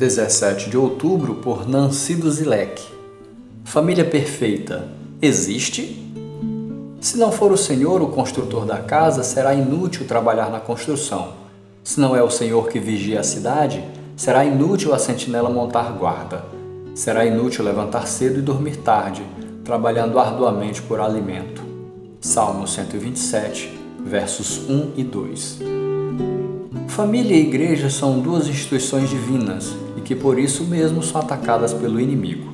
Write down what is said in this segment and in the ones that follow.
17 de outubro, por Nancy Duzilek. Família perfeita existe? Se não for o Senhor o construtor da casa, será inútil trabalhar na construção. Se não é o Senhor que vigia a cidade, será inútil a sentinela montar guarda. Será inútil levantar cedo e dormir tarde, trabalhando arduamente por alimento. Salmo 127, versos 1 e 2. Família e igreja são duas instituições divinas e que por isso mesmo são atacadas pelo inimigo.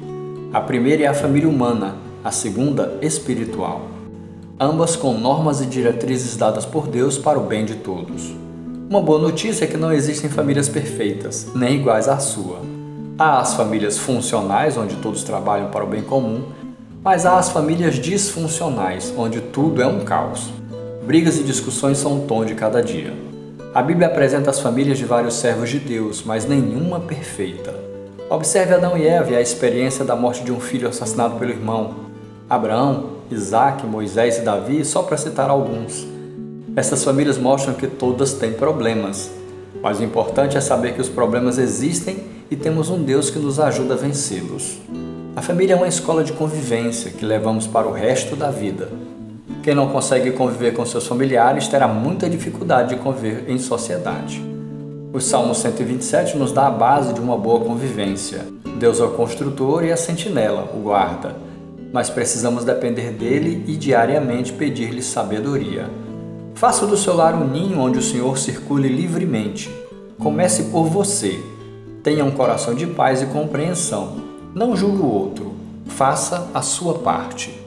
A primeira é a família humana, a segunda, espiritual. Ambas com normas e diretrizes dadas por Deus para o bem de todos. Uma boa notícia é que não existem famílias perfeitas, nem iguais à sua. Há as famílias funcionais, onde todos trabalham para o bem comum, mas há as famílias disfuncionais, onde tudo é um caos. Brigas e discussões são o tom de cada dia. A Bíblia apresenta as famílias de vários servos de Deus, mas nenhuma perfeita. Observe Adão e Eva e a experiência da morte de um filho assassinado pelo irmão. Abraão, Isaac, Moisés e Davi, só para citar alguns. Essas famílias mostram que todas têm problemas, mas o importante é saber que os problemas existem e temos um Deus que nos ajuda a vencê-los. A família é uma escola de convivência que levamos para o resto da vida. Quem não consegue conviver com seus familiares terá muita dificuldade de conviver em sociedade. O Salmo 127 nos dá a base de uma boa convivência. Deus é o construtor e a sentinela, o guarda. Mas precisamos depender dele e diariamente pedir-lhe sabedoria. Faça do seu lar um ninho onde o Senhor circule livremente. Comece por você. Tenha um coração de paz e compreensão. Não julgue o outro. Faça a sua parte.